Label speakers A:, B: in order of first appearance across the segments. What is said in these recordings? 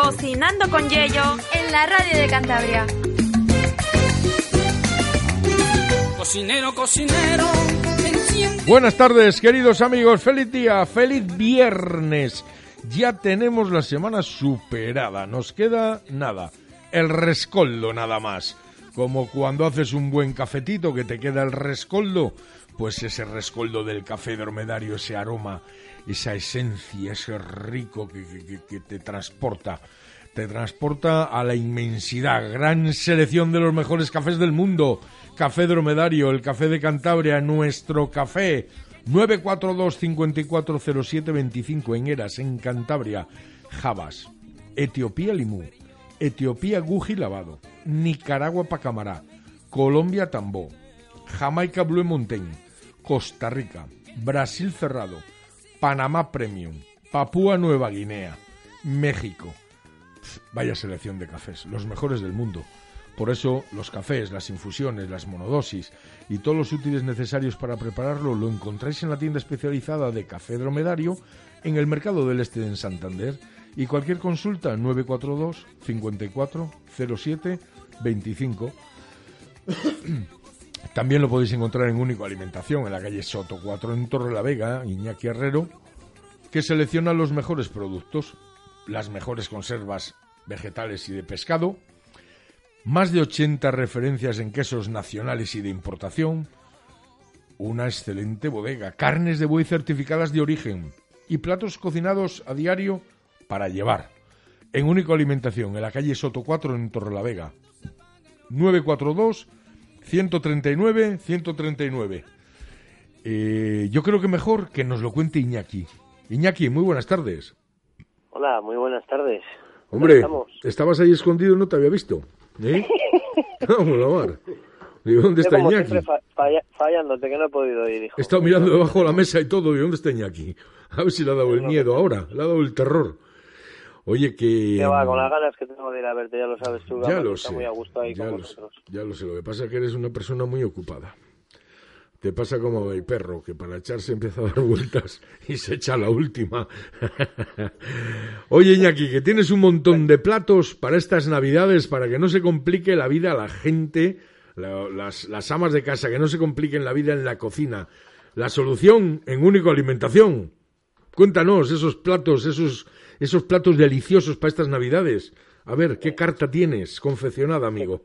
A: Cocinando con Yello en la radio de Cantabria.
B: Cocinero, cocinero.
C: Buenas tardes, queridos amigos. Feliz día, feliz viernes. Ya tenemos la semana superada. Nos queda nada. El rescoldo nada más. Como cuando haces un buen cafetito que te queda el rescoldo, pues ese rescoldo del café dromedario, ese aroma, esa esencia, ese rico que, que- que te transporta. Te transporta a la inmensidad. Gran selección de los mejores cafés del mundo. Café dromedario, el café de Cantabria, nuestro café. 942 540725 en Eras, en Cantabria. Jabas. Etiopía Limú. Etiopía Guji Lavado. Nicaragua Pacamará. Colombia Tambó. Jamaica Blue Mountain. Costa Rica. Brasil Cerrado. Panamá Premium. Papúa Nueva Guinea. México. Vaya selección de cafés, los mejores del mundo. Por eso los cafés, las infusiones, las monodosis y todos los útiles necesarios para prepararlo lo encontráis en la tienda especializada de Café Dromedario en el Mercado del Este en Santander y cualquier consulta 942 54 07 25 también lo podéis encontrar en Único Alimentación, en la calle Soto 4 en Torre la Vega, Iñaki Herrero, que selecciona los mejores productos, las mejores conservas vegetales y de pescado, más de 80 referencias en quesos nacionales y de importación, una excelente bodega, carnes de buey certificadas de origen y platos cocinados a diario para llevar. En Único Alimentación, en la calle Soto 4 en Torrelavega. 942 139 139. Eh, yo creo que mejor que nos lo cuente Iñaki. Iñaki, muy buenas tardes.
D: Hola, muy buenas tardes. ¿Cómo
C: Hombre, estabas ahí escondido y no te había visto. ¿Eh? Vamos, Omar. Digo, ¿dónde está Iñaki?
D: falla- fallándote, que no he podido ir, hijo.
C: He estado mirando debajo de la mesa y todo. ¿Y dónde está Iñaki? A ver si le ha dado el miedo ahora, le ha dado el terror. Oye, que...
D: Que va, con las ganas que tengo de ir a verte, ya lo sabes tú.
C: Ya lo sé.
D: muy a gusto ahí
C: ya,
D: con
C: lo sé
D: vosotros.
C: ya lo sé. Lo que pasa es que eres una persona muy ocupada. Te pasa como el perro, que para echarse empieza a dar vueltas y se echa la última. Oye, Iñaki, que tienes un montón de platos para estas navidades, para que no se complique la vida a la gente, la- las, las amas de casa, que no se compliquen la vida en la cocina. La solución en único alimentación. Cuéntanos esos platos, esos, esos platos deliciosos para estas navidades. A ver, ¿qué carta tienes confeccionada, amigo?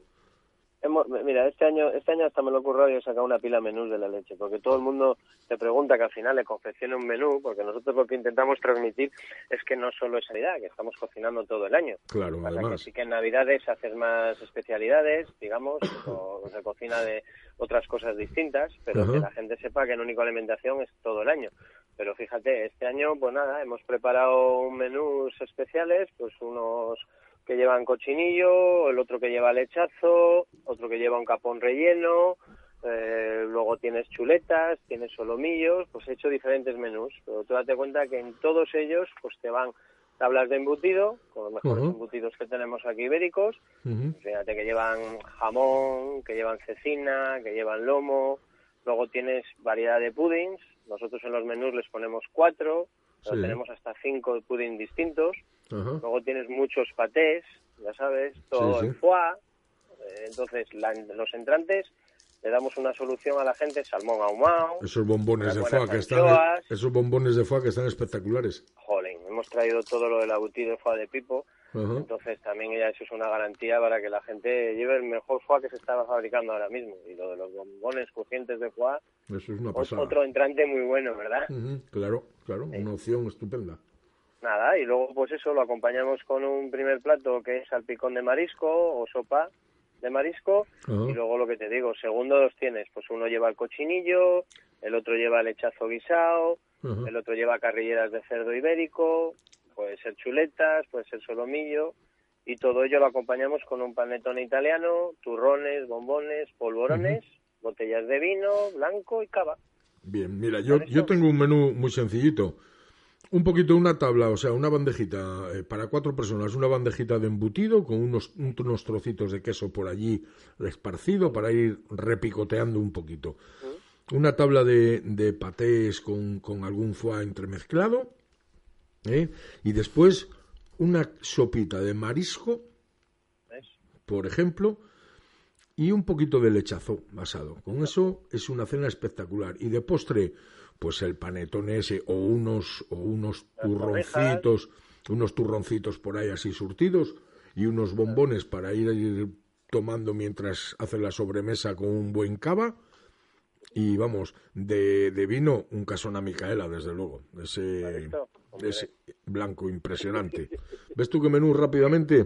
D: Mira, este año, este año hasta me lo he currado y he sacado una pila de menús de la leche, porque todo el mundo te pregunta que al final le confeccione un menú, porque nosotros lo que intentamos transmitir es que no solo es Navidad, que estamos cocinando todo el año.
C: Claro,
D: Pasa que
C: además.
D: sí que en Navidades haces más especialidades, digamos, o se cocina de otras cosas distintas, pero
C: Ajá.
D: que la gente sepa que en Único Alimentación es todo el año. Pero fíjate, este año, pues nada, hemos preparado menús especiales, pues unos que llevan cochinillo, el otro que lleva lechazo, otro que lleva un capón relleno, eh, luego tienes chuletas, tienes solomillos, pues he hecho diferentes menús, pero tú date cuenta que en todos ellos pues te van tablas de embutido, con los mejores embutidos que tenemos aquí ibéricos,
C: Ujú.
D: Fíjate que llevan jamón, que llevan cecina, que llevan lomo. Luego tienes variedad de puddings. Nosotros en los menús les ponemos cuatro, pero
C: Sí.
D: tenemos hasta cinco pudding distintos.
C: Ajá.
D: Luego tienes muchos patés, ya sabes, todo
C: Sí,
D: el
C: sí.
D: foie. Eh, Entonces, la- los entrantes le damos una solución a la gente, salmón ahumado.
C: Esos bombones de foie que están, esos bombones de foie que están espectaculares.
D: Jolín, hemos traído todo lo del abutir de foie de pipo. Entonces también ya eso es una garantía para que la gente lleve el mejor foie que se está fabricando ahora mismo. Y lo de los bombones crujientes de foie,
C: Eso es una
D: ot-
C: pasada.
D: otro entrante muy bueno, ¿verdad?
C: Claro, claro, una opción estupenda.
D: Nada, y luego pues eso lo acompañamos con un primer plato que es salpicón de marisco o sopa de marisco. Y luego lo que te digo, segundo los tienes, pues uno lleva el cochinillo, el otro lleva el lechazo guisado, el otro lleva carrilleras de cerdo ibérico, puede ser chuletas, puede ser solomillo, y todo ello lo acompañamos con un panetone italiano, turrones, bombones, polvorones, botellas de vino, blanco y cava.
C: Bien, mira, yo, yo tengo un menú muy sencillito. Un poquito una tabla, o sea, una bandejita eh, para cuatro personas, una bandejita de embutido con unos, unos trocitos de queso por allí esparcido para ir repicoteando un poquito. Una tabla de, de patés con, con algún foie entremezclado. ¿Eh? Y después una sopita de marisco, por ejemplo, y un poquito de lechazo basado. Con eso es una cena espectacular. Y de postre, pues el panetone ese o unos, o unos turroncitos, unos turroncitos por ahí así surtidos y unos bombones para ir, tomando mientras hace la sobremesa con un buen cava. Y vamos, de, de vino, un casón a Micaela, desde luego. Ese, ese blanco impresionante. ¿Ves tú qué menú rápidamente?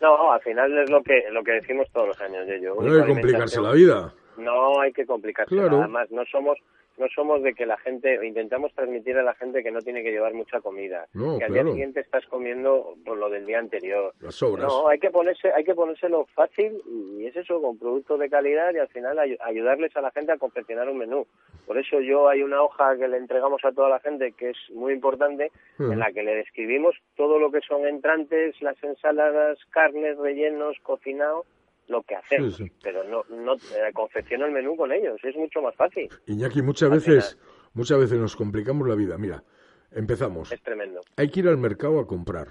D: No, al final es lo que lo que decimos todos los años. Yo,
C: no hay que complicarse la vida.
D: No hay que complicarse
C: Claro.
D: nada más. No somos no somos de que la gente intentamos transmitir a la gente que no tiene que llevar mucha comida,
C: No,
D: que al
C: claro.
D: día siguiente estás comiendo por lo del día anterior.
C: Las sobras.
D: No, hay que ponerse hay que ponérselo fácil y es eso con productos de calidad y al final ay- ayudarles a la gente a confeccionar un menú. Por eso yo hay una hoja que le entregamos a toda la gente que es muy importante
C: Ujú.
D: en la que le describimos todo lo que son entrantes, las ensaladas, carnes, rellenos, cocinado, lo que.
C: Sí, sí.
D: Pero no, no eh, confecciono el menú con ellos, es mucho más fácil.
C: Iñaki, muchas
D: Al
C: veces, muchas veces nos complicamos la vida. Mira, empezamos.
D: Es tremendo.
C: Hay que ir al mercado a comprar.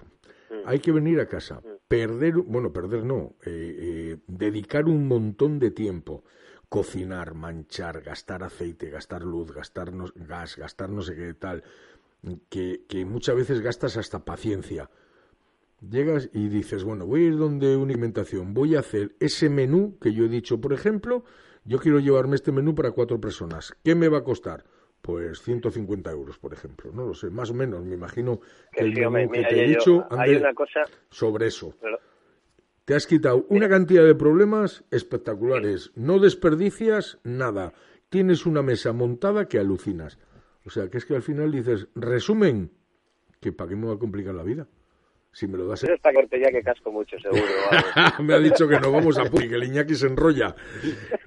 D: Mm.
C: Hay que venir a casa. Perder, bueno, perder no, eh, eh, dedicar un montón de tiempo. Cocinar, manchar, gastar aceite, gastar luz, gastar gas, gastar no sé qué tal. Que, que muchas veces gastas hasta paciencia. Llegas y dices, bueno, voy a ir donde una alimentación, voy a hacer ese menú que yo he dicho, por ejemplo, yo quiero llevarme este menú para cuatro personas. ¿Qué me va a costar? Pues 150 euros, por ejemplo. No lo sé, más o menos. Me imagino que, el menú que te he
D: yo-
C: dicho
D: hay una cosa,
C: sobre eso.
D: pero-
C: Te has quitado una cantidad de problemas espectaculares. No desperdicias nada. Tienes una mesa montada que alucinas. O sea, que es que al final dices, resumen, que para qué me va a complicar la vida. Si me lo das
D: eso está cortella que casco mucho, seguro.
C: me ha dicho que no vamos a Puy, que el Iñaki se enrolla.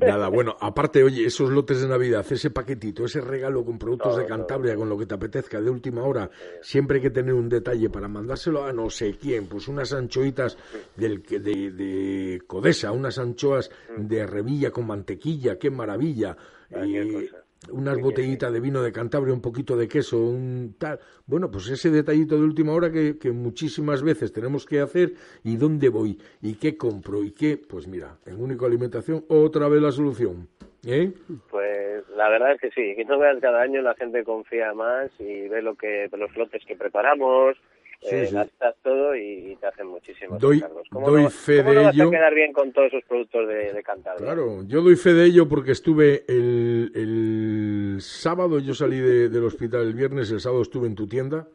C: Nada, bueno, aparte, oye, esos lotes de Navidad, ese paquetito, ese regalo con productos de Cantabria, con lo que te apetezca de última hora, siempre hay que tener un detalle para mandárselo a no sé quién, pues unas anchoitas del, de, de Codesa, unas anchoas de Revilla con mantequilla, qué maravilla. Y. unas botellitas de vino de Cantabria, un poquito de queso, un tal. Bueno, pues ese detallito de última hora que, que muchísimas veces tenemos que hacer y dónde voy y qué compro y qué. Pues mira, en único alimentación, otra vez la solución. ¿Eh?
D: Pues la verdad es que sí, que no veas cada año la gente confía más y ve lo que los lotes que preparamos, eh,
C: sí.
D: gastas todo y, y te hacen muchísimos
C: Doy-
D: encargos. ¿Cómo
C: doy
D: no,
C: fe
D: cómo
C: de
D: no vas
C: ello?
D: a quedar bien con todos esos productos de, de Cantabria?
C: Claro, yo doy fe de ello porque estuve el, el sábado, yo salí de- del hospital el viernes, el sábado estuve en tu tienda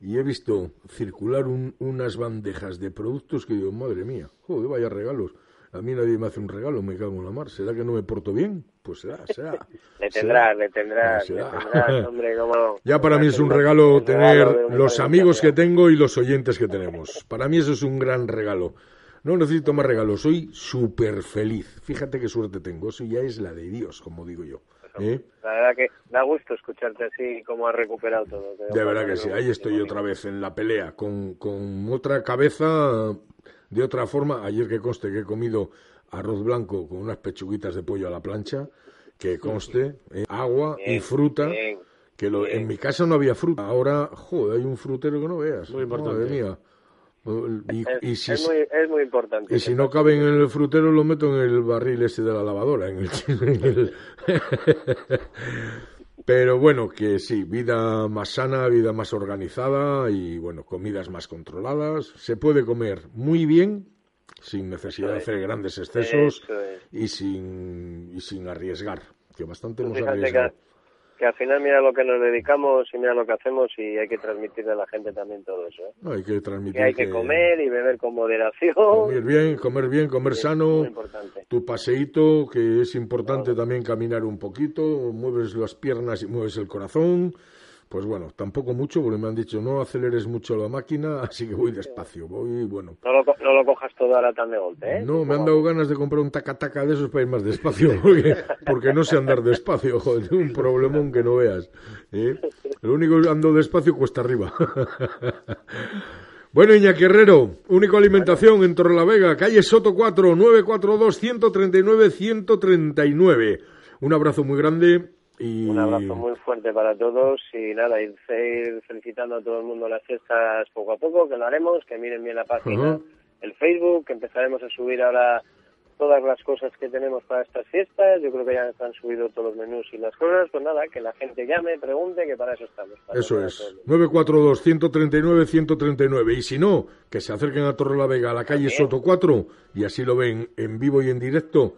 C: y he visto circular un- unas bandejas de productos que digo, madre mía, joder, vaya regalos. A mí nadie me hace un regalo, me cago en la mar. ¿Será que no me porto bien? Pues será, será.
D: Le
C: será.
D: tendrás, le tendrás,
C: Ah,
D: le
C: será.
D: tendrás, hombre, cómo.
C: Ya para mí es un regalo tener
D: regalo
C: los amigos que tengo y los oyentes que tenemos. Para mí eso es un gran regalo. No necesito más regalos, soy súper feliz. Fíjate qué suerte tengo, eso ya es la de Dios, como digo yo. ¿eh?
D: La verdad que da gusto escucharte así, cómo has recuperado todo.
C: De verdad que sí, ahí estoy otra vez en la pelea, con, con otra cabeza, de otra forma. Ayer que conste que he comido arroz blanco con unas pechuguitas de pollo a la plancha, que conste, ¿eh? agua y fruta.
D: bien.
C: Que lo, en mi casa no había fruta. Ahora, joder, hay un frutero que no veas.
E: Muy importante.
C: Madre mía. Y,
D: Es,
C: y si,
D: es muy, es muy importante.
C: y si no caben en el frutero, lo meto en el barril ese de la lavadora. En el, en el- Pero bueno, que sí, vida más sana, vida más organizada y bueno, comidas más controladas. Se puede comer muy bien, sin necesidad de hacer grandes excesos
D: Eso es.
C: y sin, y sin arriesgar, que bastante hemos
D: Fíjate que, al final mira lo que nos dedicamos y mira lo que hacemos y hay que transmitirle a la gente también todo eso. ¿eh?
C: No, hay que transmitir
D: Que hay que comer y beber con moderación.
C: Comer bien, comer bien, comer sano. Tu paseíto, que es importante también caminar un poquito, mueves las piernas y mueves el corazón. Pues bueno, tampoco mucho, porque me han dicho no aceleres mucho la máquina, así que voy despacio, voy bueno.
D: No lo, co- no lo cojas todo ahora tan de golpe, ¿eh?
C: No, me han dado ganas de comprar un taca-taca de esos para ir más despacio, porque, porque no sé andar despacio, joder, tengo un problemón que no veas. ¿eh? Lo único que ando despacio cuesta arriba. Bueno, Iñaki Herrero, único alimentación en Torrelavega, calle Soto 4, 942-139-139. Un abrazo muy grande y...
D: Un abrazo muy fuerte para todos y nada, ir, ir felicitando a todo el mundo las fiestas poco a poco, que lo haremos, que miren bien la página,
C: Ajá.
D: el Facebook, que empezaremos a subir ahora todas las cosas que tenemos para estas fiestas. Yo creo que ya están subidos todos los menús y las cosas. Pues nada, que la gente llame, pregunte, que para eso estamos. para
C: Eso es.
D: todo el mundo.
C: 942-139-139. Y si no, que se acerquen a Torre la Vega, a la calle Soto 4, y así lo ven en vivo y en directo,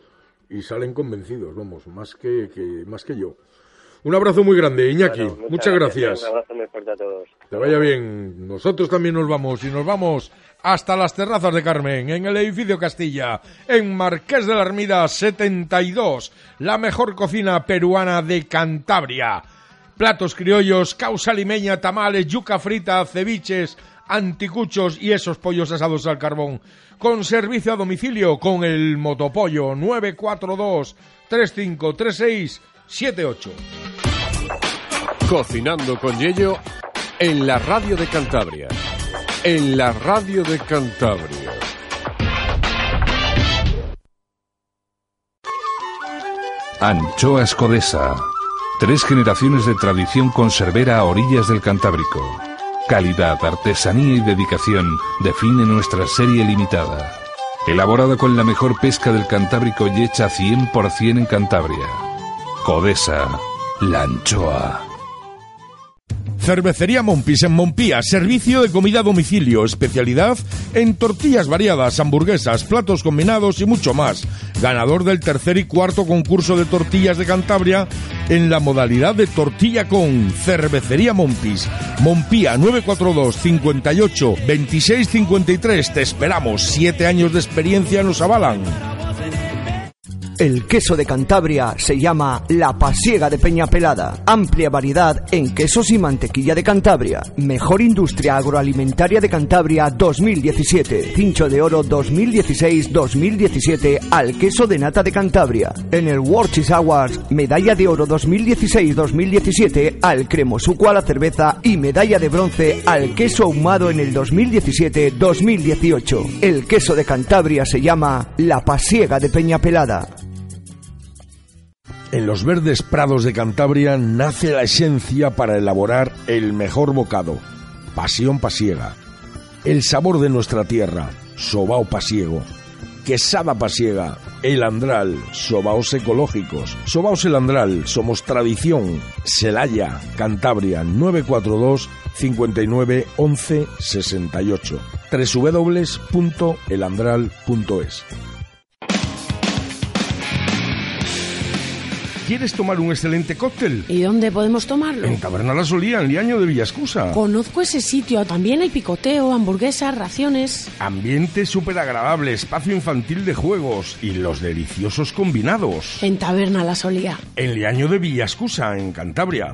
C: y salen convencidos, vamos, más que, que- más que yo. Un abrazo muy grande, Iñaki.
D: Bueno,
C: muchas, gracias.
D: Un abrazo muy fuerte a todos.
C: Que vaya bien. Nosotros también nos vamos y nos vamos hasta las terrazas de Carmen, en el edificio Castilla, en Marqués de la Armida 72, la mejor cocina peruana de Cantabria. Platos criollos, causa limeña, tamales, yuca frita, ceviches, anticuchos y esos pollos asados al carbón. Con servicio a domicilio con el Motopollo 942 3536 78.
E: Cocinando con Yello en la radio de Cantabria. En la radio de Cantabria.
F: Anchoas Codesa. Tres generaciones de tradición conservera a orillas del Cantábrico. Calidad, artesanía y dedicación define nuestra serie limitada. Elaborada con la mejor pesca del Cantábrico y hecha 100% en Cantabria. Codesa, la anchoa.
C: Cervecería Mompis en Mompía, servicio de comida a domicilio, especialidad en tortillas variadas, hamburguesas, platos combinados y mucho más. Ganador del tercer y cuarto concurso de tortillas de Cantabria en la modalidad de tortilla con Cervecería Mompis. Mompía 942 58 26 53. Te esperamos. Siete años de experiencia nos avalan.
G: El queso de Cantabria se llama La Pasiega de Peñapelada. Amplia variedad en quesos y mantequilla de Cantabria. Mejor industria agroalimentaria de Cantabria 2017. Cincho de oro 2016-2017 al queso de nata de Cantabria. En el World Cheese Awards, medalla de oro 2016-2017 al cremosuco a la cerveza y medalla de bronce al queso ahumado en el 2017-2018. El queso de Cantabria se llama La Pasiega de Peñapelada.
C: En los verdes prados de Cantabria nace la esencia para elaborar el mejor bocado. Pasión pasiega. El sabor de nuestra tierra. Sobao pasiego. Quesada pasiega. El andral. Sobaos ecológicos. Sobaos el andral. Somos tradición. Celaya, Cantabria 942 59 11 68. www.elandral.es ¿Quieres tomar un excelente cóctel?
H: ¿Y dónde podemos tomarlo?
C: En Taberna La Solía, en Liaño de Villascusa.
H: Conozco ese sitio. También hay picoteo, hamburguesas, raciones.
C: Ambiente súper agradable, espacio infantil de juegos y los deliciosos combinados.
H: En Taberna La Solía.
C: En Liaño de Villascusa, en Cantabria.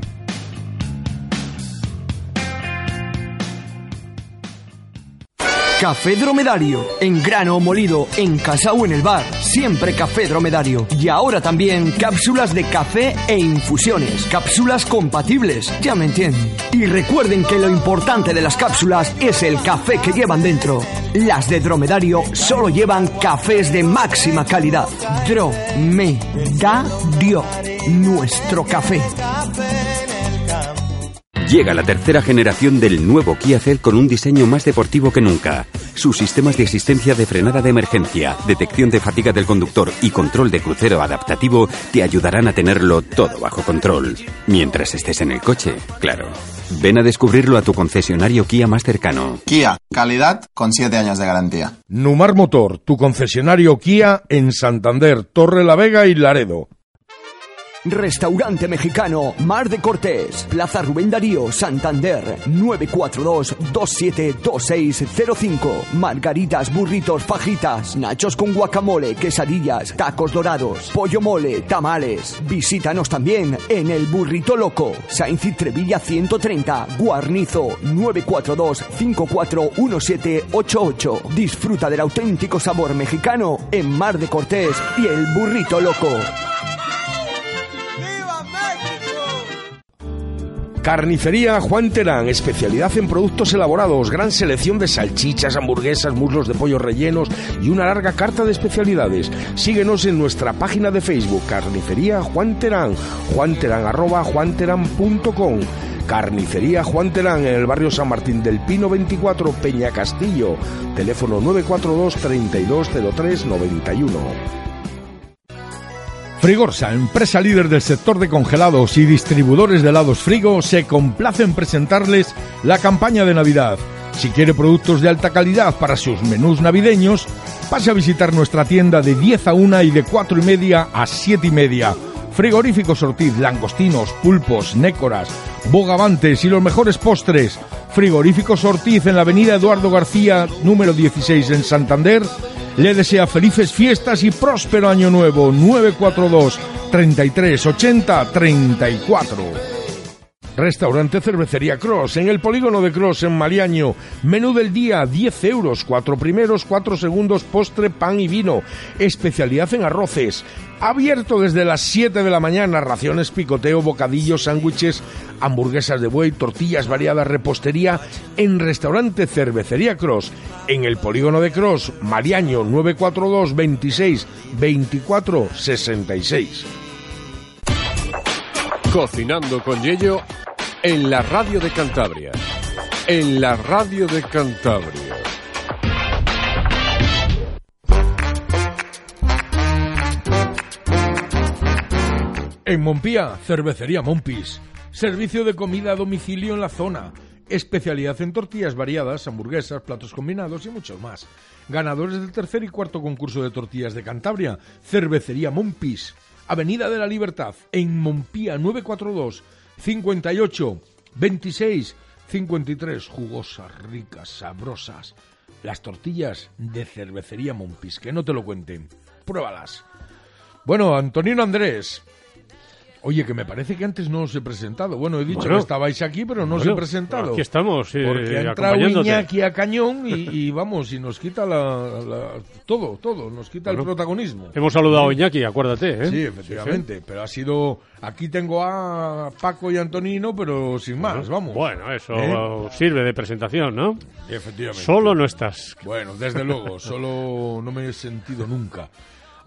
G: Café Dromedario, en grano molido, en casa o en el bar, siempre Café Dromedario. Y ahora también cápsulas de café e infusiones, cápsulas compatibles, ya me entienden. Y recuerden que lo importante de las cápsulas es el café que llevan dentro. Las de Dromedario solo llevan cafés de máxima calidad. Dromedario, nuestro café.
I: Llega la tercera generación del nuevo Kia Ceed con un diseño más deportivo que nunca. Sus sistemas de asistencia de frenada de emergencia, detección de fatiga del conductor y control de crucero adaptativo te ayudarán a tenerlo todo bajo control. Mientras estés en el coche, claro. Ven a descubrirlo a tu concesionario Kia más cercano.
J: Kia, calidad con 7 años de garantía.
C: Numar Motor, tu concesionario Kia en Santander, Torre la Vega y Laredo.
G: Restaurante Mexicano Mar de Cortés, Plaza Rubén Darío, Santander, 942-272605. Margaritas, burritos, fajitas, nachos con guacamole, quesadillas, tacos dorados, pollo mole, tamales. Visítanos también en El Burrito Loco, Sainz y Trevilla 130, Guarnizo, 942-541788. Disfruta del auténtico sabor mexicano en Mar de Cortés y El Burrito Loco.
C: Carnicería Juan Terán, especialidad en productos elaborados, gran selección de salchichas, hamburguesas, muslos de pollo rellenos y una larga carta de especialidades. Síguenos en nuestra página de Facebook, Carnicería Juan Terán, juanterán arroba juanterán.com. Carnicería Juan Terán en el barrio San Martín del Pino 24, Peña Castillo. Teléfono 942 3203 91. Frigorsa, empresa líder del sector de congelados y distribuidores de helados frigo, se complace en presentarles la campaña de Navidad. Si quiere productos de alta calidad para sus menús navideños, pase a visitar nuestra tienda de 10 a 1 y de 4 y media a 7 y media. Frigoríficos Ortiz, langostinos, pulpos, nécoras, bogavantes y los mejores postres. Frigoríficos Ortiz en la avenida Eduardo García, número 16 en Santander le desea felices fiestas y próspero año nuevo. 942 33 80 34. Restaurante Cervecería Cross, en el polígono de Cross, en Mariaño. Menú del día, 10 euros, cuatro primeros, cuatro segundos, postre, pan y vino. Especialidad en arroces. Abierto desde las 7 de la mañana, raciones, picoteo, bocadillos, sándwiches, hamburguesas de buey, tortillas variadas, repostería en Restaurante Cervecería Cross, en el polígono de Cross, Mariaño 942 26 24 66.
E: Cocinando con Yello en la radio de Cantabria. En la radio de Cantabria.
C: En Montpía, cervecería Mompis. Servicio de comida a domicilio en la zona. Especialidad en tortillas variadas, hamburguesas, platos combinados y mucho más. Ganadores del tercer y cuarto concurso de tortillas de Cantabria. Cervecería Mompis. Avenida de la Libertad, en Montpía 942 58 26 53. Jugosas, ricas, sabrosas. Las tortillas de cervecería Mompis, que no te lo cuenten. Pruébalas. Bueno, Antonino Andrés, Oye, que me parece que antes no os he presentado. Bueno, he dicho
K: Bueno.
C: que estabais aquí, pero no os he presentado.
K: aquí estamos, eh,
C: Porque ha entrado. Iñaki a cañón y, y vamos, y nos quita la, la- todo, todo, nos quita el protagonismo.
K: Hemos saludado a Iñaki, acuérdate, ¿eh?
C: Sí, efectivamente, pero ha sido... Aquí tengo a Paco y Antonino, pero sin más, vamos.
K: Bueno, eso
C: ¿Eh?
K: sirve de presentación, ¿no?
C: Efectivamente.
K: Solo no estás.
C: Bueno, desde luego, solo no me he sentido nunca.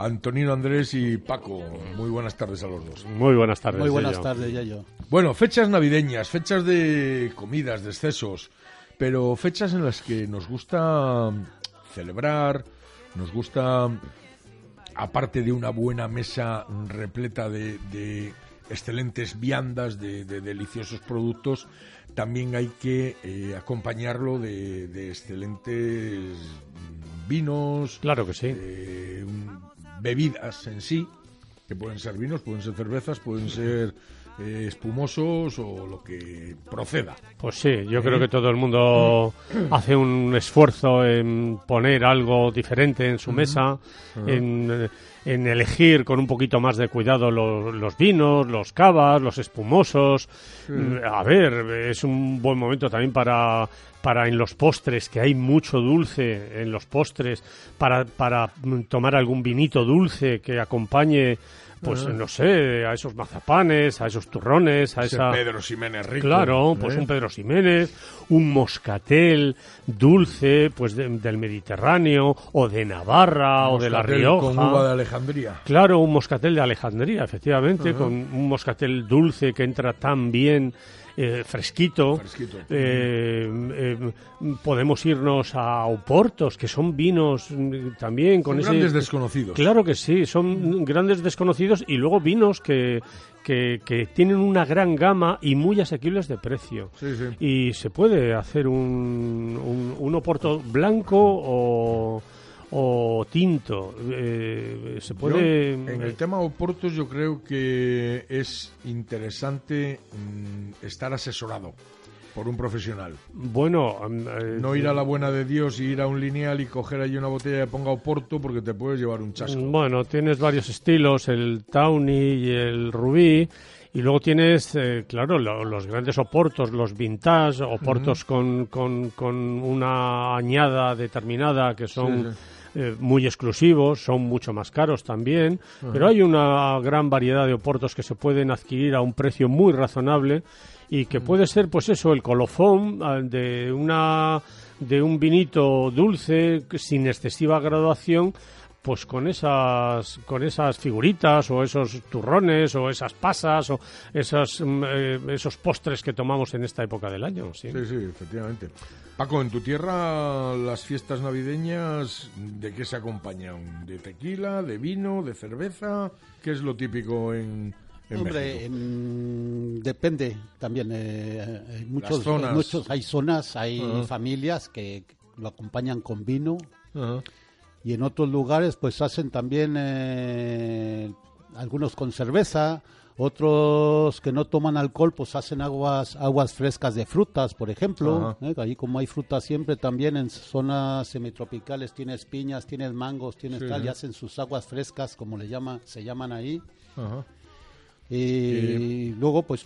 C: Antonino Andrés y Paco, muy buenas tardes a los dos.
K: Muy buenas tardes.
L: Muy buenas
K: Yayo.
L: tardes, Yayo.
C: Bueno, fechas navideñas, fechas de comidas, de excesos, pero fechas en las que nos gusta celebrar, nos gusta, aparte de una buena mesa repleta de, de excelentes viandas, de, de deliciosos productos, también hay que eh, acompañarlo de, de excelentes vinos.
K: Claro que sí.
C: eh, bebidas en sí, que pueden ser vinos, pueden ser cervezas, pueden ser eh, espumosos o lo que proceda.
K: Pues sí, yo
C: ¿Eh?
K: creo que todo el mundo hace un esfuerzo en poner algo diferente en su mesa, en, eh, en elegir con un poquito más de cuidado los, los vinos, los cavas, los espumosos.
C: Sí.
K: Mm, A ver, es un buen momento también para, para en los postres, que hay mucho dulce en los postres, para, para tomar algún vinito dulce que acompañe. Pues
C: Ajá.
K: no sé, a esos mazapanes, a esos turrones, a
C: Ese
K: esa...
C: Pedro Ximénez rico,
K: Claro, pues
C: ¿eh?
K: un Pedro Ximénez, un moscatel dulce, pues de- del Mediterráneo, o de Navarra, o de La Rioja.
C: Con uva de Alejandría.
K: Claro, un moscatel de Alejandría, efectivamente, con un moscatel dulce que entra tan bien, eh, fresquito.
C: Fresquito.
K: Eh, eh, podemos irnos a Oportos, que son vinos mm, también con
C: Son
K: ese...
C: grandes desconocidos.
K: Claro que sí, son grandes desconocidos y luego vinos que, que, que tienen una gran gama y muy asequibles de precio.
C: Sí, sí.
K: Y se puede hacer un, un, un Oporto blanco o, o tinto. Eh, se puede.
C: Yo, en el tema Oportos, yo creo que es interesante mm, estar asesorado por un profesional.
K: Bueno,
C: eh, no ir a la buena de Dios y ir a un lineal y coger ahí una botella y ponga Oporto porque te puedes llevar un chasco.
K: Bueno, tienes varios estilos, el Tawny y el Rubí. Y luego tienes, eh, claro, los grandes oportos, los vintage, oportos con, con, con, una añada determinada que son eh, muy exclusivos, son mucho más caros también, pero hay una gran variedad de oportos que se pueden adquirir a un precio muy razonable y que puede ser, pues eso, el colofón ah, de una de un vinito dulce sin excesiva graduación pues con esas con esas figuritas o esos turrones o esas pasas o esas, mm, eh, esos postres que tomamos en esta época del año. Sí,
C: sí, efectivamente. Paco, en tu tierra las fiestas navideñas, ¿de qué se acompañan? ¿De tequila, de vino, de cerveza? ¿Qué es lo típico en,
L: Hombre, depende también. Eh, hay muchos, muchos, hay zonas, hay familias que lo acompañan con vino y en otros lugares pues hacen también eh, algunos con cerveza, otros que no toman alcohol pues hacen aguas aguas frescas de frutas, por ejemplo. ¿eh? Ahí como hay frutas siempre también en zonas semitropicales tienes piñas, tienes mangos, tienes tal y hacen sus aguas frescas como le llama, se llaman ahí. Y luego pues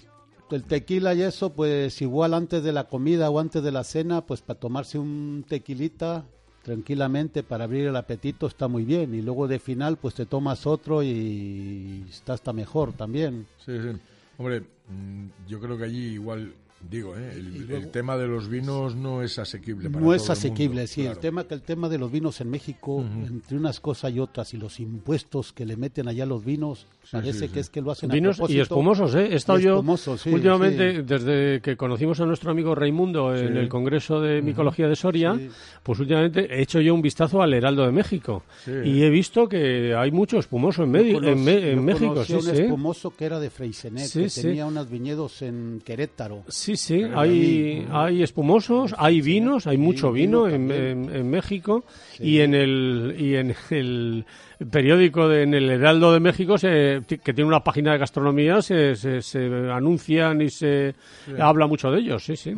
L: el tequila y eso, pues igual antes de la comida o antes de la cena, pues para tomarse un tequilita tranquilamente para abrir el apetito está muy bien y luego de final pues te tomas otro y está hasta mejor también.
C: Sí, sí. Hombre, mm, yo creo que allí igual Digo, ¿eh? el, tema de los vinos no es asequible.
L: no es asequible, sí. El tema que el tema de los vinos en México, entre unas cosas y otras, y los impuestos que le meten allá los vinos, parece que es que lo hacen
K: vinos
L: a
K: y espumosos, ¿eh? He estado yo últimamente, desde que conocimos a nuestro amigo Raimundo en el Congreso de Micología de Soria, pues últimamente he hecho yo un vistazo al Heraldo de México y he visto que hay mucho espumoso en, medio, en, México.
L: Sí, un espumoso que era de Freysenet, que tenía unos viñedos en Querétaro.
K: Sí, sí, hay, hay espumosos, hay vinos, hay mucho vino, en, en, México y en el y en el periódico en el Heraldo de México se, que tiene una página de gastronomía se, se, anuncian y se habla mucho de ellos, sí, sí.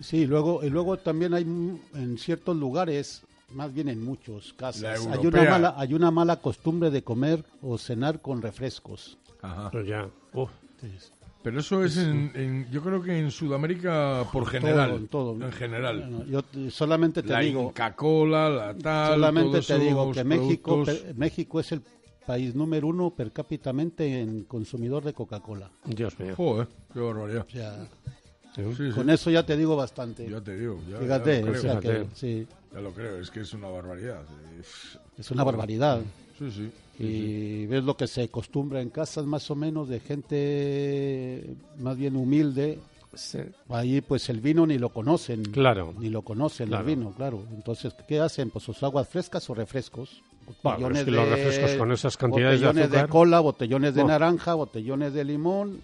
L: Sí, luego y luego también hay en ciertos lugares más bien en muchos casos. Hay una mala, hay una mala costumbre de comer o cenar con refrescos.
K: Ajá. Pues ya.
C: Pero eso es, en, yo creo que en Sudamérica por general, en todo. En general.
L: yo solamente te
C: la
L: digo.
C: Coca-Cola, la tal.
L: Solamente te digo que México, México es el país número uno per cápita en consumidor de Coca-Cola.
K: Dios mío.
C: Joder, qué barbaridad.
L: con eso ya te digo bastante.
C: Ya te digo. Ya,
L: Fíjate,
C: ya lo creo,
L: que, sí.
C: Ya lo creo, es que es una barbaridad.
L: Es una barbaridad.
C: Sí, sí
L: y ves lo que se acostumbra en casas más o menos de gente más bien humilde. Ahí pues el vino ni lo conocen.
K: Claro.
L: Ni lo conocen el vino, claro. Entonces, ¿qué hacen? Pues sus aguas frescas o refrescos.
K: Botellones de, los refrescos con esas cantidades de
L: azúcar. de cola, botellones de naranja, botellones de limón.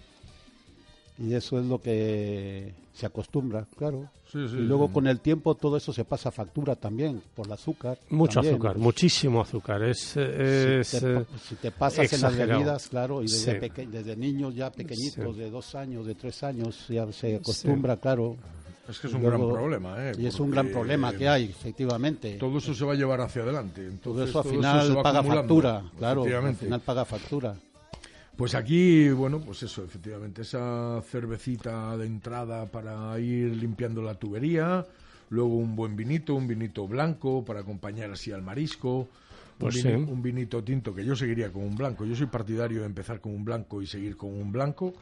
L: Y eso es lo que se acostumbra, claro. y luego con el tiempo todo eso se pasa a factura también, por el azúcar.
K: Mucho azúcar, muchísimo azúcar. Es, si, te,
L: si, te, pasas en las bebidas, claro, y desde, desde niños ya pequeñitos, de dos años, de tres años, ya se acostumbra, claro.
C: Es que es un gran problema, ¿eh?
L: Y es un gran problema que hay, efectivamente.
C: Todo eso se va a llevar hacia adelante.
L: todo eso al final paga factura, claro. Al final paga factura.
C: Pues aquí, bueno, pues eso, efectivamente, esa cervecita de entrada para ir limpiando la tubería, luego un buen vinito, un vinito blanco para acompañar así al marisco, pues un vinito tinto, que yo seguiría con un blanco. Yo soy partidario de empezar con un blanco y seguir con un blanco.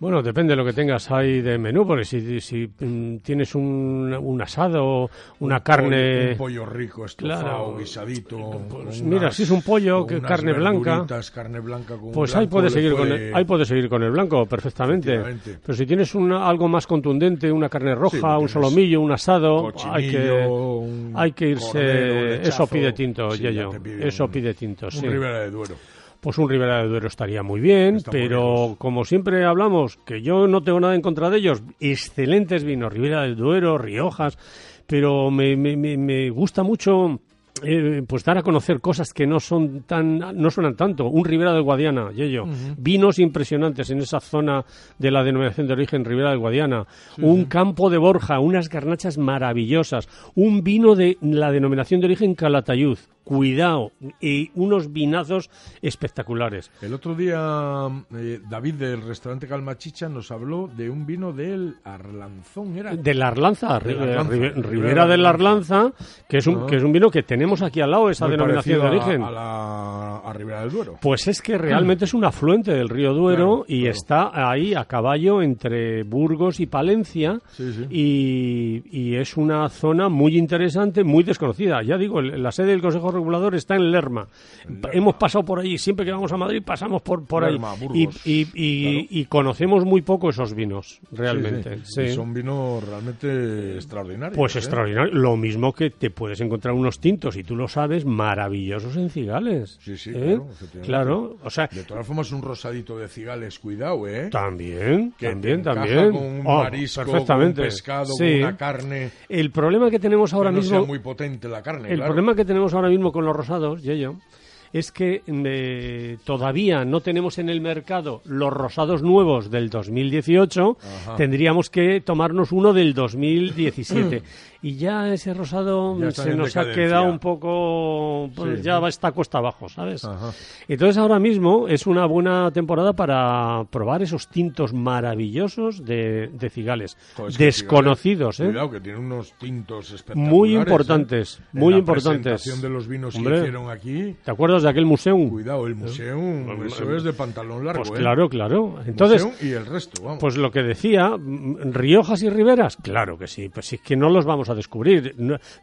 K: Bueno, depende de lo que tengas ahí de menú, porque si, si mm, tienes un, un, asado, una carne...
C: un pollo rico, estofado, guisadito...
K: Pues mira, si es un pollo, que carne blanca...
C: carne blanca con
K: Pues ahí puedes seguir, con el, ahí puedes seguir con el blanco, perfectamente. Pero si tienes una, algo más contundente, una carne roja, un solomillo, un asado, hay que, hay que irse... eso pide tinto, Yello. Eso pide tinto, sí.
C: Un Ribera de Duero
K: pues un Ribera de Duero estaría muy bien, pero como siempre hablamos, que yo no tengo nada en contra de ellos, excelentes vinos, Ribera del Duero, Riojas, pero me, me, me gusta mucho eh, pues dar a conocer cosas que no son tan no suenan tanto. Un Ribera del Guadiana Yello. Vinos impresionantes en esa zona de la denominación de origen Ribera del Guadiana. Un campo de Borja unas garnachas maravillosas. Un vino de la denominación de origen Calatayud cuidado y unos vinazos espectaculares.
C: El otro día eh, David del restaurante Calmachicha nos habló de un vino del Arlanzón, ¿era?
K: De la Arlanza, Ribera de la Arlanza, que es un ah. que es un vino que tenemos aquí al lado esa denominación de origen.
C: A, la, a Ribera del Duero.
K: Pues es que realmente es un afluente del río Duero y está ahí a caballo entre Burgos y Palencia Y, y, es una zona muy interesante, muy desconocida. Ya digo, la sede del Consejo regulador está en Lerma. Hemos pasado por allí, siempre que vamos a Madrid pasamos por, por ahí. y, conocemos muy poco esos vinos, realmente.
C: son vinos realmente extraordinarios.
K: Pues
C: ¿eh?
K: extraordinarios. Lo mismo que te puedes encontrar unos tintos, y tú lo sabes, maravillosos en cigales.
C: Sí, sí,
K: ¿Eh? claro. O sea,
C: de todas formas, un rosadito de cigales, cuidado, ¿eh?
K: También, también, también.
C: Con un oh, marisco, perfectamente. un pescado, con una carne.
K: El problema que tenemos ahora
C: que
K: no mismo.
C: Sea muy potente la carne.
K: El problema que tenemos ahora mismo con los rosados, yo es que eh, todavía no tenemos en el mercado los rosados nuevos del 2018, tendríamos que tomarnos uno del 2017. y ya ese rosado se nos ha quedado un poco, pues ya está cuesta abajo, ¿sabes? Entonces ahora mismo es una buena temporada para probar esos tintos maravillosos de, cigales, desconocidos, ¿eh?
C: Cuidado que tiene unos tintos espectaculares.
K: Muy importantes,
C: ¿eh?
K: muy
C: en la
K: importantes.
C: presentación de los vinos que hicieron aquí.
K: ¿Te acuerdas de aquel museo?
C: Cuidado, el museo, eso es de pantalón largo,
K: Pues
C: ¿eh?
K: claro, claro. Entonces,
C: y el resto, vamos.
K: Pues lo que decía, Riojas y Riberas, claro que sí, pues es que no los vamos a descubrir.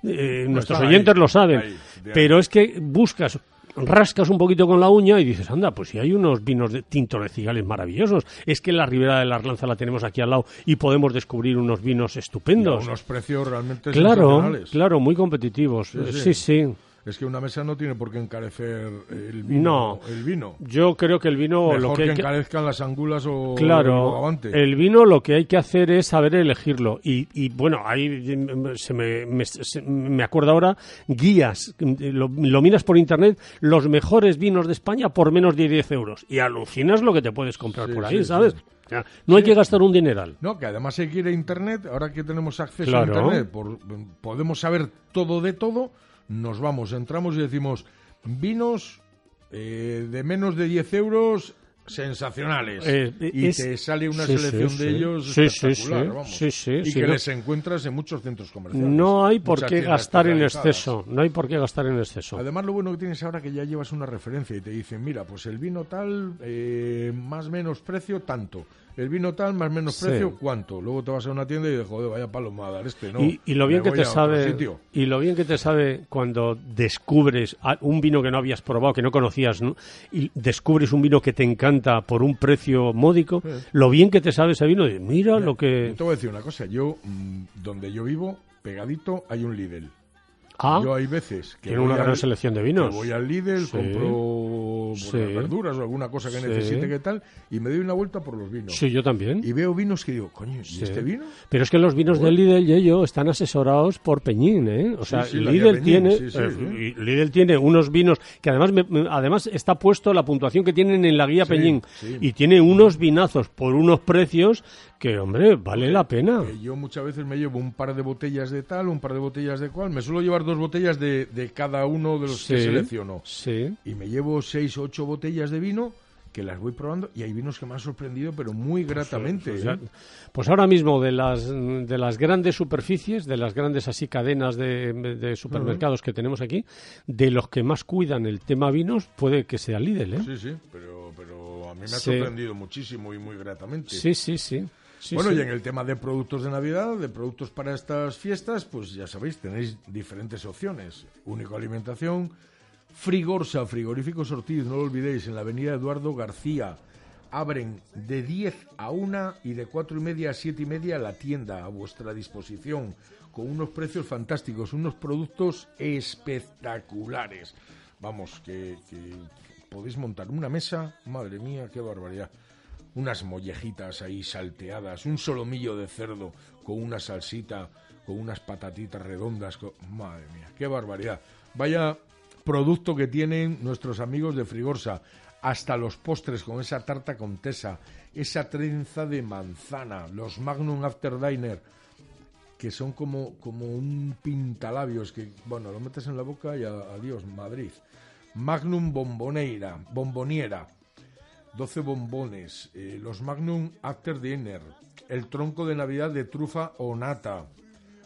K: Eh, nuestros oyentes lo saben. pero es que buscas rascas un poquito con la uña y dices, anda, pues si hay unos vinos de tintos de cigales maravillosos, es que la Ribera de la Arlanza la tenemos aquí al lado y podemos descubrir unos vinos estupendos.
C: unos precios realmente
K: Claro, claro, muy competitivos. sí. sí
C: es que una mesa no tiene por qué encarecer el vino.
K: No,
C: el vino.
K: yo creo que el vino
C: lo
K: que,
C: que encarezcan las angulas o
K: claro,
C: el,
K: el vino lo que hay que hacer es saber elegirlo y, y bueno, ahí se me, me, acuerdo ahora guías, lo, miras por internet, los mejores vinos de España por menos de 10 euros y alucinas lo que te puedes comprar por ahí, ¿sabes? No hay que gastar un dineral.
C: No, que además hay que ir a Internet, ahora que tenemos acceso a Internet, podemos saber todo de todo, nos vamos, entramos y decimos vinos eh, de menos de 10 euros sensacionales
K: eh,
C: y te sale una selección de ellos espectacular, vamos. y que les encuentras en muchos centros comerciales.
K: No hay por qué gastar en exceso, no hay por qué gastar en exceso.
C: Además lo bueno que tienes ahora que ya llevas una referencia y te dicen, mira, pues el vino tal, eh, más menos precio tanto el vino tal, más menos precio, ¿cuánto? Luego te vas a una tienda y dices, joder, vaya palo me va a dar este, ¿no?
K: Y, lo bien que te sabe, y lo bien que te sabe cuando descubres un vino que no habías probado, que no conocías, ¿no? y descubres un vino que te encanta por un precio módico, lo bien que te sabe ese vino, y mira, lo que...
C: te voy a decir una cosa, yo, mm, donde yo vivo, pegadito, hay un Lidl.
K: Ah,
C: yo hay veces
K: que tiene una gran selección de vinos.
C: voy al Lidl, compro verduras o alguna cosa que necesite que tal y me doy una vuelta por los vinos.
K: Sí, yo también.
C: Y veo vinos que digo, coño, ¿y este vino?
K: Pero es que los vinos del Lidl y ello están asesorados por Peñín, ¿eh? O sea, Lidl tiene eh, Lidl tiene unos vinos que además además está puesto la puntuación que tienen en la guía Peñín y tiene unos vinazos por unos precios que, hombre, vale la pena.
C: yo muchas veces me llevo un par de botellas de tal, un par de botellas de cual. Me suelo llevar dos botellas de, de cada uno de los que selecciono.
K: Sí.
C: Y me llevo seis o ocho botellas de vino que las voy probando y hay vinos que me han sorprendido pero muy pues, gratamente
K: pues,
C: ¿eh?
K: pues, ahora mismo de las de las grandes superficies de las grandes así cadenas de, supermercados que tenemos aquí de los que más cuidan el tema vinos puede que sea Lidl ¿eh?
C: sí sí pero pero a mí me ha sorprendido muchísimo y muy gratamente
K: sí sí sí
C: bueno, y en el tema de productos de Navidad, de productos para estas fiestas, pues ya sabéis, tenéis diferentes opciones. Único alimentación, Frigorsa, frigoríficos Ortiz, no lo olvidéis, en la avenida Eduardo García. Abren de 10 a 1 y de 4 y media a 7 y media la tienda a vuestra disposición, con unos precios fantásticos, unos productos espectaculares. Vamos, que, que podéis montar una mesa, madre mía, qué barbaridad unas mollejitas ahí salteadas, un solomillo de cerdo con una salsita, con unas patatitas redondas. Madre mía, qué barbaridad. Vaya producto que tienen nuestros amigos de Frigorsa. Hasta los postres con esa tarta contesa, esa trenza de manzana, los Magnum After Diner, que son como, como un pintalabios que, bueno, lo metes en la boca y adiós, Madrid. Magnum Bomboneira, Bomboniera, 12 bombones, eh, los Magnum After Dinner, el tronco de Navidad de trufa o nata,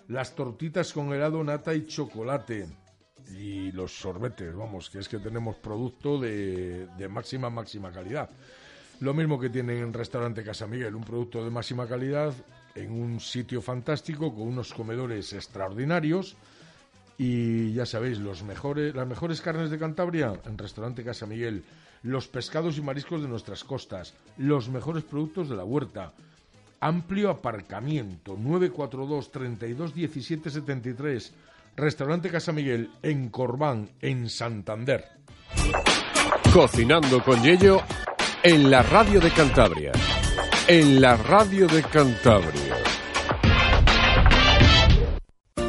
C: las tortitas con helado, nata y chocolate, y los sorbetes, vamos, que es que tenemos producto de, de máxima, máxima calidad. Lo mismo que tienen en restaurante Casa Miguel, un producto de máxima calidad en un sitio fantástico con unos comedores extraordinarios y ya sabéis, los mejores, las mejores carnes de Cantabria en restaurante Casa Miguel, los pescados y mariscos de nuestras costas, los mejores productos de la huerta, amplio aparcamiento 942 32 17 73 Restaurante Casa Miguel en Corbán, en Santander.
E: Cocinando con Yello en la radio de Cantabria. En la radio de Cantabria.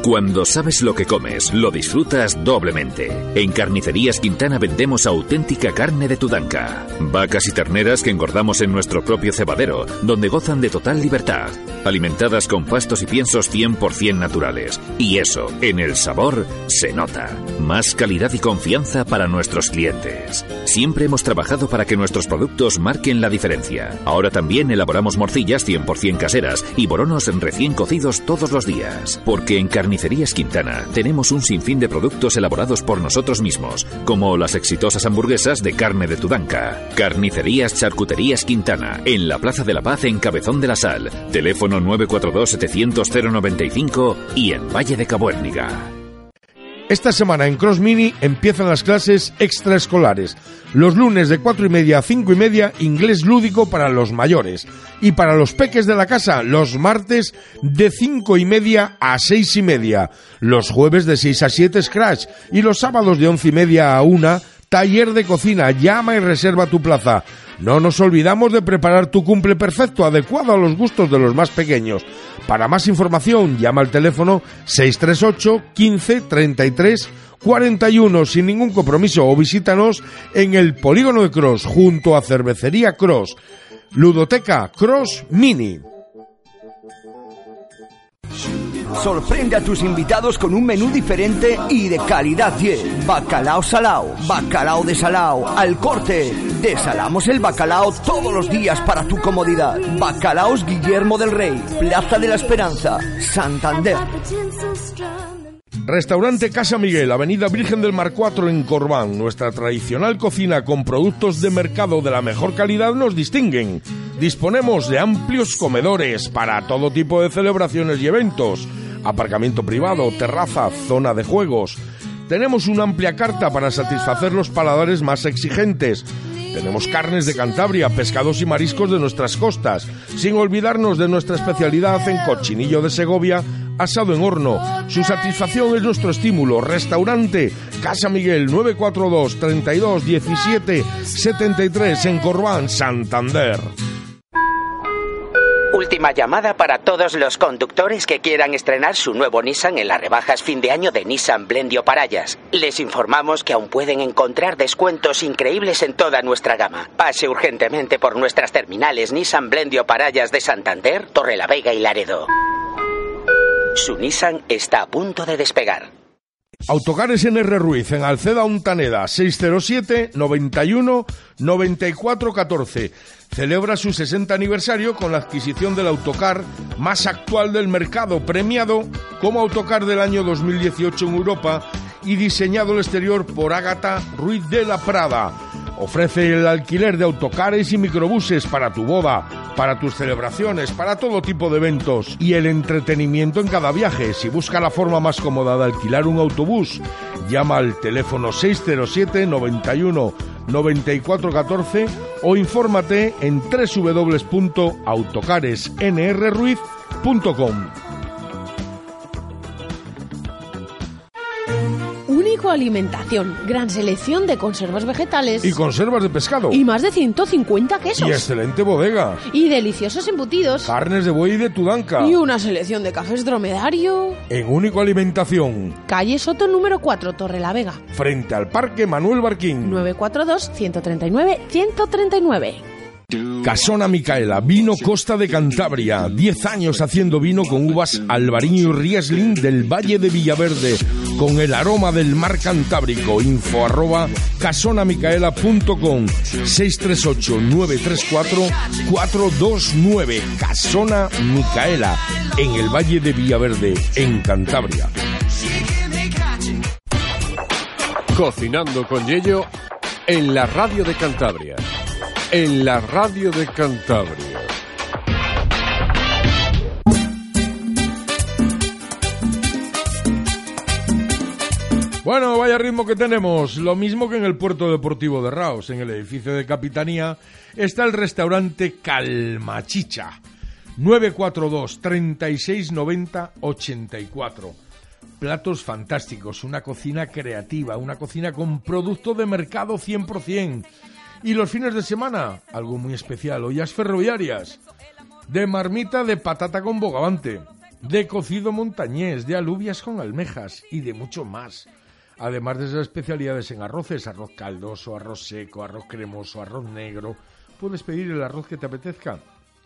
M: Cuando sabes lo que comes, lo disfrutas doblemente. En Carnicerías Quintana vendemos auténtica carne de Tudanca. Vacas y terneras que engordamos en nuestro propio cebadero, donde gozan de total libertad. Alimentadas con pastos y piensos 100% naturales. Y eso, en el sabor, se nota. Más calidad y confianza para nuestros clientes. Siempre hemos trabajado para que nuestros productos marquen la diferencia. Ahora también elaboramos morcillas 100% caseras y boronos recién cocidos todos los días. Porque en Carnicerías Carnicerías Quintana tenemos un sinfín de productos elaborados por nosotros mismos, como las exitosas hamburguesas de carne de Tudanca. Carnicerías Charcuterías Quintana, en la Plaza de la Paz en Cabezón de la Sal. Teléfono 942-700-095 y en Valle de Cabuérniga.
C: Esta semana en Cross Mini empiezan las clases extraescolares. Los lunes de cuatro y media a cinco y media, inglés lúdico para los mayores. Y para los peques de la casa, los martes de cinco y media a seis y media. Los jueves de seis a siete, Scratch. Y los sábados de once y media a una, taller de cocina. Llama y reserva tu plaza. No nos olvidamos de preparar tu cumple perfecto, adecuado a los gustos de los más pequeños. Para más información, llama al teléfono 638 15 33 41 sin ningún compromiso o visítanos en el Polígono de Cross junto a Cervecería Cross. Ludoteca Cross Mini.
G: Sorprende a tus invitados con un menú diferente y de calidad 10. Bacalao salao, bacalao de salao, al corte. Desalamos el bacalao todos los días para tu comodidad. Bacalaos Guillermo del Rey, Plaza de la Esperanza, Santander.
C: Restaurante Casa Miguel, Avenida Virgen del Mar 4 en Corbán. Nuestra tradicional cocina con productos de mercado de la mejor calidad nos distinguen. Disponemos de amplios comedores para todo tipo de celebraciones y eventos aparcamiento privado, terraza, zona de juegos. Tenemos una amplia carta para satisfacer los paladares más exigentes. Tenemos carnes de Cantabria, pescados y mariscos de nuestras costas, sin olvidarnos de nuestra especialidad en cochinillo de Segovia, asado en horno. Su satisfacción es nuestro estímulo. Restaurante Casa Miguel 942 32 17 73 en Corbán, Santander.
N: Última llamada para todos los conductores que quieran estrenar su nuevo Nissan en las rebajas fin de año de Nissan Blendio Parayas. Les informamos que aún pueden encontrar descuentos increíbles en toda nuestra gama. Pase urgentemente por nuestras terminales Nissan Blendio Parayas de Santander, Torrelavega y Laredo. Su Nissan está a punto de despegar.
C: Autocares NR Ruiz en Alceda Untaneda 607 91 94 14 celebra su 60 aniversario con la adquisición del autocar más actual del mercado, premiado como autocar del año 2018 en Europa y diseñado el exterior por Ágata Ruiz de la Prada. Ofrece el alquiler de autocares y microbuses para tu boda, para tus celebraciones, para todo tipo de eventos y el entretenimiento en cada viaje. Si busca la forma más cómoda de alquilar un autobús, llama al teléfono 607 91 9414 o infórmate en www.autocaresnrruiz.com.
H: Ecoalimentación, gran selección de conservas vegetales.
C: Y conservas de pescado.
H: Y más de 150 quesos.
C: Y excelente bodega.
H: Y deliciosos embutidos.
C: Carnes de buey y de tudanca.
H: Y una selección de cafés dromedario.
C: En Único Alimentación.
H: Calle Soto número 4, Torre la Vega.
C: Frente al Parque Manuel Barquín.
H: 942-139-139.
C: Casona Micaela, vino Costa de Cantabria. 10 años haciendo vino con uvas Albariño y Riesling del Valle de Villaverde. Con el aroma del mar Cantábrico. Info arroba casonamicaela.com 638-934-429. Casona Micaela, en el Valle de Villaverde, en Cantabria.
E: Cocinando con Yello en la radio de Cantabria en la radio de Cantabria.
C: Bueno, vaya ritmo que tenemos. Lo mismo que en el puerto deportivo de Raos. En el edificio de Capitanía está el restaurante Calmachicha. 942 3690 84. Platos fantásticos, una cocina creativa, una cocina con producto de mercado 100%. Y los fines de semana, algo muy especial, ollas ferroviarias, de marmita de patata con bogavante, de cocido montañés, de alubias con almejas y de mucho más. Además de esas especialidades en arroces, arroz caldoso, arroz seco, arroz cremoso, arroz negro, puedes pedir el arroz que te apetezca,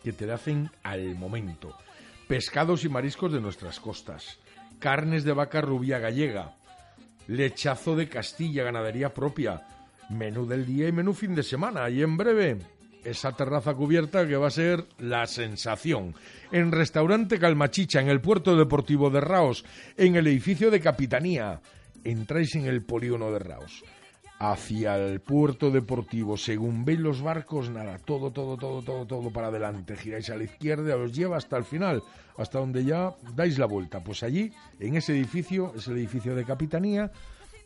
C: que te lo hacen al momento. Pescados y mariscos de nuestras costas, carnes de vaca rubia gallega, lechazo de Castilla, ganadería propia, menú del día y menú fin de semana. Y en breve, esa terraza cubierta que va a ser la sensación. En Restaurante Calmachicha, en el puerto deportivo de Raos, en el edificio de Capitanía. Entráis en el polígono de Raos. Hacia el puerto deportivo, según veis los barcos, nada, todo, todo, todo, todo, todo para adelante. Giráis a la izquierda, os lleva hasta el final, hasta donde ya dais la vuelta. Pues allí, en ese edificio, es el edificio de Capitanía,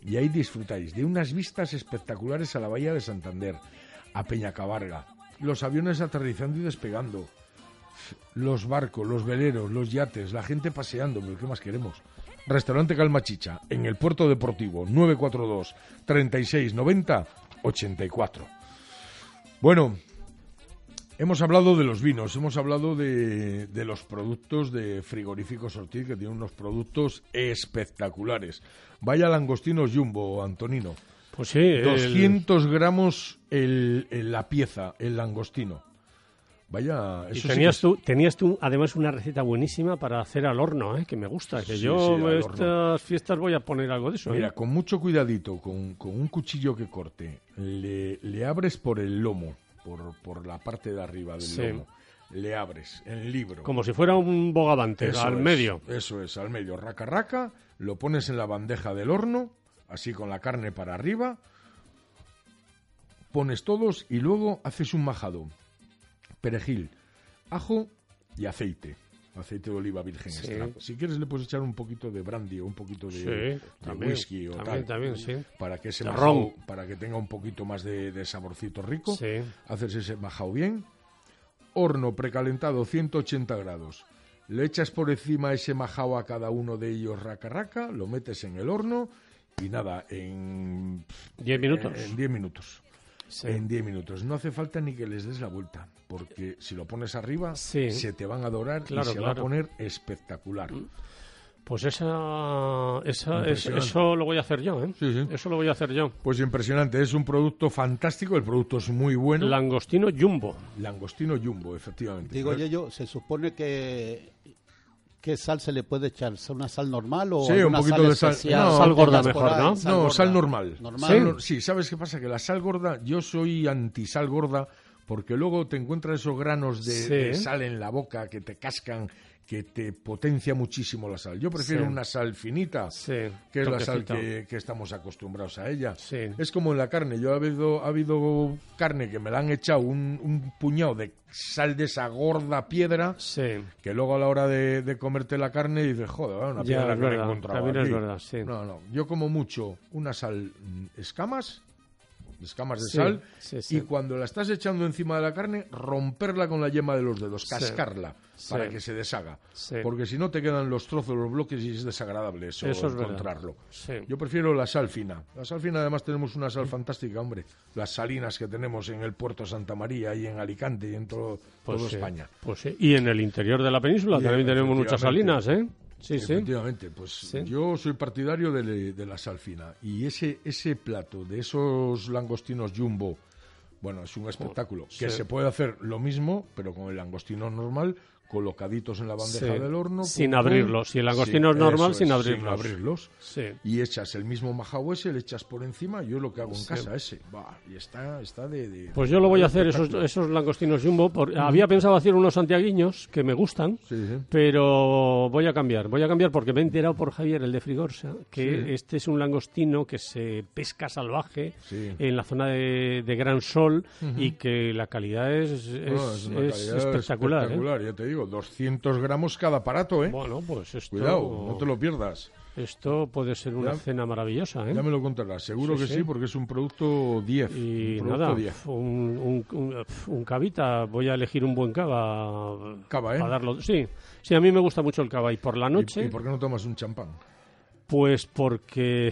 C: y ahí disfrutáis de unas vistas espectaculares a la bahía de Santander, a Peñacabarga, los aviones aterrizando y despegando, los barcos, los veleros, los yates, la gente paseando, ¿qué más queremos? Restaurante Calmachicha, en el puerto deportivo, 942 3690 84. Bueno, hemos hablado de los vinos, hemos hablado de, de los productos de Frigoríficos Ortiz, que tienen unos productos espectaculares. Vaya langostinos jumbo, Antonino.
K: Pues sí.
C: 200 gramos el, la pieza, el langostino. Vaya,
K: eso y tenías, tú, tenías tú además una receta buenísima para hacer al horno, ¿eh? que me gusta, que yo estas fiestas voy a poner algo de eso.
C: Mira,
K: ¿eh?
C: con mucho cuidadito, con, con, un cuchillo que corte, le, le abres por el lomo, por, por, la parte de arriba del lomo, le abres en libro.
K: Como si fuera un bogavante, al medio.
C: Eso es, al medio, raca raca, lo pones en la bandeja del horno, así con la carne para arriba, pones todos y luego haces un majado. Perejil, ajo y aceite. Aceite de oliva virgen Si quieres le puedes echar un poquito de brandy o un poquito de, whisky o tal. Para que ese majao, para que tenga un poquito más de, saborcito rico. Haces ese majao bien. Horno precalentado 180 grados le echas por encima ese majao a cada uno de ellos raca raca, lo metes en el horno y nada, en...
K: ¿Diez minutos?
C: En 10 minutos. En 10 minutos. No hace falta ni que les des la vuelta, porque si lo pones arriba, se te van a dorar y se va a poner espectacular. Mm.
K: Pues esa, esa eso lo voy a hacer yo, ¿eh? Sí, sí. Eso lo voy a hacer yo.
C: Pues impresionante, es un producto fantástico, el producto es muy bueno.
K: Langostino Jumbo.
C: Langostino Jumbo, efectivamente.
L: Digo yo, se supone que ¿Qué sal se le puede echar? ¿Una sal normal o
C: sí, un poquito
L: sal
C: de sal,
K: no, sal gorda mejor, ¿no?
C: no, sal normal. ¿Normal? ¿Sí? ¿sabes qué pasa? Que la sal gorda, yo soy anti sal gorda porque luego te encuentras esos granos de sal en la boca que te cascan que te potencia muchísimo la sal. Yo prefiero una sal finita, que es la sal que, estamos acostumbrados a ella. Es como en la carne. Yo ha habido, ha habido carne que me la han echado un, puñado de sal de esa gorda piedra, que luego a la hora de, comerte la carne dices, joder, una piedra que he encontrado
K: aquí. Es verdad,
C: no, no. Yo como mucho una sal mm, escamas escamas de sal, y cuando la estás echando encima de la carne, romperla con la yema de los dedos, cascarla, para que se deshaga. Porque si no te quedan los trozos, los bloques y es desagradable eso, encontrarlo. Yo prefiero la sal fina. La sal fina además tenemos una sal fantástica, hombre. Las salinas que tenemos en el puerto Santa María y en Alicante y en todo, pues toda España.
K: Pues y en el interior de la península también tenemos muchas salinas, ¿eh?
C: Sí, Efectivamente, pues yo soy partidario de, de, la sal fina y ese, ese plato de esos langostinos jumbo, bueno, es un espectáculo, que se puede hacer lo mismo, pero con el langostino normal, colocaditos en la bandeja del horno.
K: Sin abrirlos. Si el langostino es normal, sin abrirlos.
C: Sin abrirlos. Y echas el mismo majao ese, le echas por encima. Yo lo que hago en casa ese. y está, está de,
K: Pues yo lo voy a hacer, esos, esos langostinos jumbo. Había pensado hacer unos santiaguiños que me gustan, pero voy a cambiar. Voy a cambiar porque me he enterado por Javier, el de Frigorsa, que este es un langostino que se pesca salvaje en la zona de, Gran Sol y que la calidad es, es, espectacular. ¿eh?
C: espectacular ya te digo 200 gramos cada aparato, ¿eh?
K: Bueno, pues esto...
C: Cuidado, no te lo pierdas.
K: Esto puede ser una cena maravillosa, ¿eh?
C: Ya me lo contarás, seguro que sí, porque es un producto 10.
K: Y nada, Un, un, cavita, voy a elegir un buen cava.
C: Cava, ¿eh?
K: Para darlo. Sí, sí, a mí me gusta mucho el cava. Y por la noche...
C: ¿Y, por qué no tomas un champán?
K: Pues porque...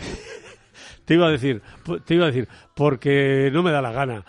K: te iba a decir, te iba a decir, porque no me da la gana.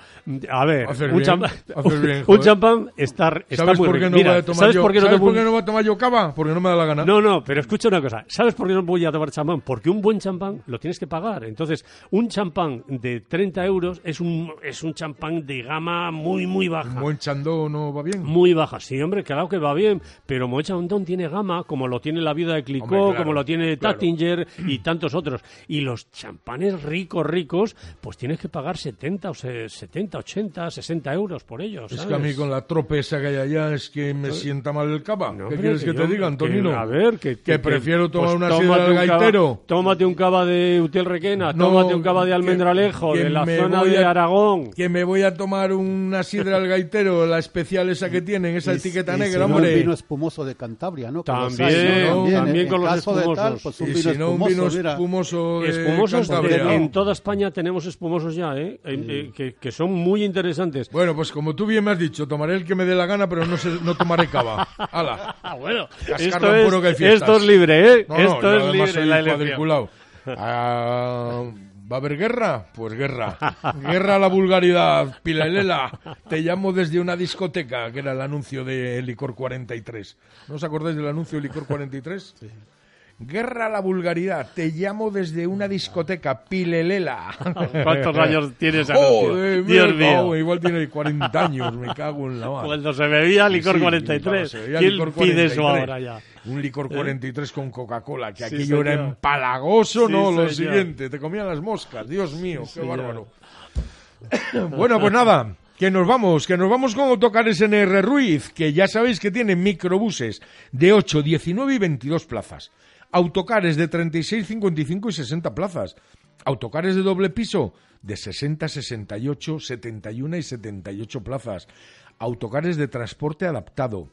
K: A ver, un, champán, un, champán está, está
C: ¿Sabes
K: muy
C: por qué no
K: Mira,
C: ¿sabes por qué no, por qué no voy a tomar yo cava? Porque no me da la gana.
K: No, no, pero escucha una cosa. ¿Sabes por qué no voy a tomar champán? Porque un buen champán lo tienes que pagar. Entonces, un champán de 30 euros es un, es un champán de gama muy, muy baja.
C: ¿Un buen chandó no va bien?
K: Muy baja. Sí, hombre, claro que va bien. Pero Moet Chandon tiene gama, como lo tiene la vida de Clicó, como lo tiene Tattinger y tantos otros. Y los champanes ricos, ricos, pues tienes que pagar 70 o 70, 80, 60 euros por ellos.
C: Es que a mí con la tropesa que hay allá es que me sienta mal el cava. ¿Qué quieres que, te diga, Antonino?
K: a ver, que,
C: que, prefiero tomar pues una sidra del gaitero.
K: tómate un cava de Utiel Requena, tómate un cava de Almendralejo, de la zona de Aragón.
C: Que me voy a tomar una sidra al gaitero, la especial esa que tienen, esa etiqueta negra, hombre.
L: un vino espumoso de Cantabria, ¿no?
K: También, también, con los espumosos.
L: pues un vino espumoso, un vino
C: espumoso de
K: Espumosos en toda España tenemos espumosos ya, ¿eh? Eh, que, son muy interesantes.
C: Bueno, pues como tú bien me has dicho, tomaré el que me dé la gana, pero no, no tomaré cava. ¡Hala!
K: Ah, bueno, esto es, esto es, libre, ¿eh? esto es libre. La
C: cuadriculado. Ah, ¿Va a haber guerra? Pues guerra. Guerra a la vulgaridad. Pilalela, te llamo desde una discoteca, que era el anuncio de Licor 43. ¿No os acordáis del anuncio de Licor 43? Sí. Guerra a la vulgaridad. Te llamo desde una discoteca, Pilelela.
K: ¿Cuántos años tienes, oh, Dios mío.
C: igual tiene 40 años, me cago en la mano.
K: Cuando se bebía licor 43. ¿Quién pide eso ahora ya?
C: Un licor 43 con Coca-Cola, que aquello era empalagoso, no, lo siguiente, te comían las moscas, Dios mío, qué bárbaro. bueno, pues nada, que nos vamos, que nos vamos con Autocares NR Ruiz, que ya sabéis que tiene microbuses de 8, 19 y 22 plazas autocares de 36, 55 y 60 plazas, autocares de doble piso de 60, 68, 71 y 78 plazas, autocares de transporte adaptado,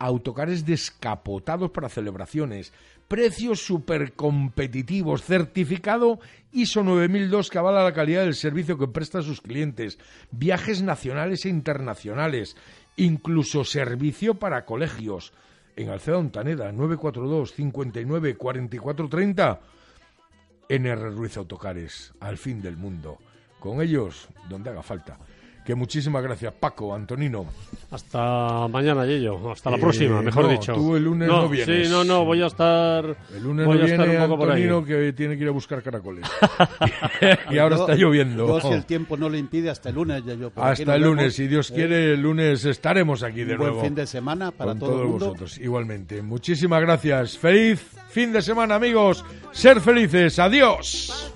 C: autocares descapotados para celebraciones, precios súper competitivos, certificado ISO 9002 que avala la calidad del servicio que presta a sus clientes, viajes nacionales e internacionales, incluso servicio para colegios, en Alceda Ontaneda, 942 59 44 30. NR Ruiz Autocares, al fin del mundo. Con ellos, donde haga falta. Que muchísimas gracias, Paco, Antonino.
K: Hasta mañana, Yello. Hasta la próxima, eh, mejor dicho.
C: Tú el lunes no, vienes.
K: Sí, no, no, voy a estar.
C: El lunes voy a estar un poco Antonino que tiene que ir a buscar caracoles. y ahora está lloviendo.
L: Yo, si el tiempo no le impide, hasta el lunes, Yello.
C: Hasta el lunes, si Dios quiere, el lunes estaremos aquí de nuevo.
L: Buen fin de semana para
C: con
L: todo
C: todos vosotros. Igualmente. Muchísimas gracias. Feliz fin de semana, amigos. Ser felices. Adiós.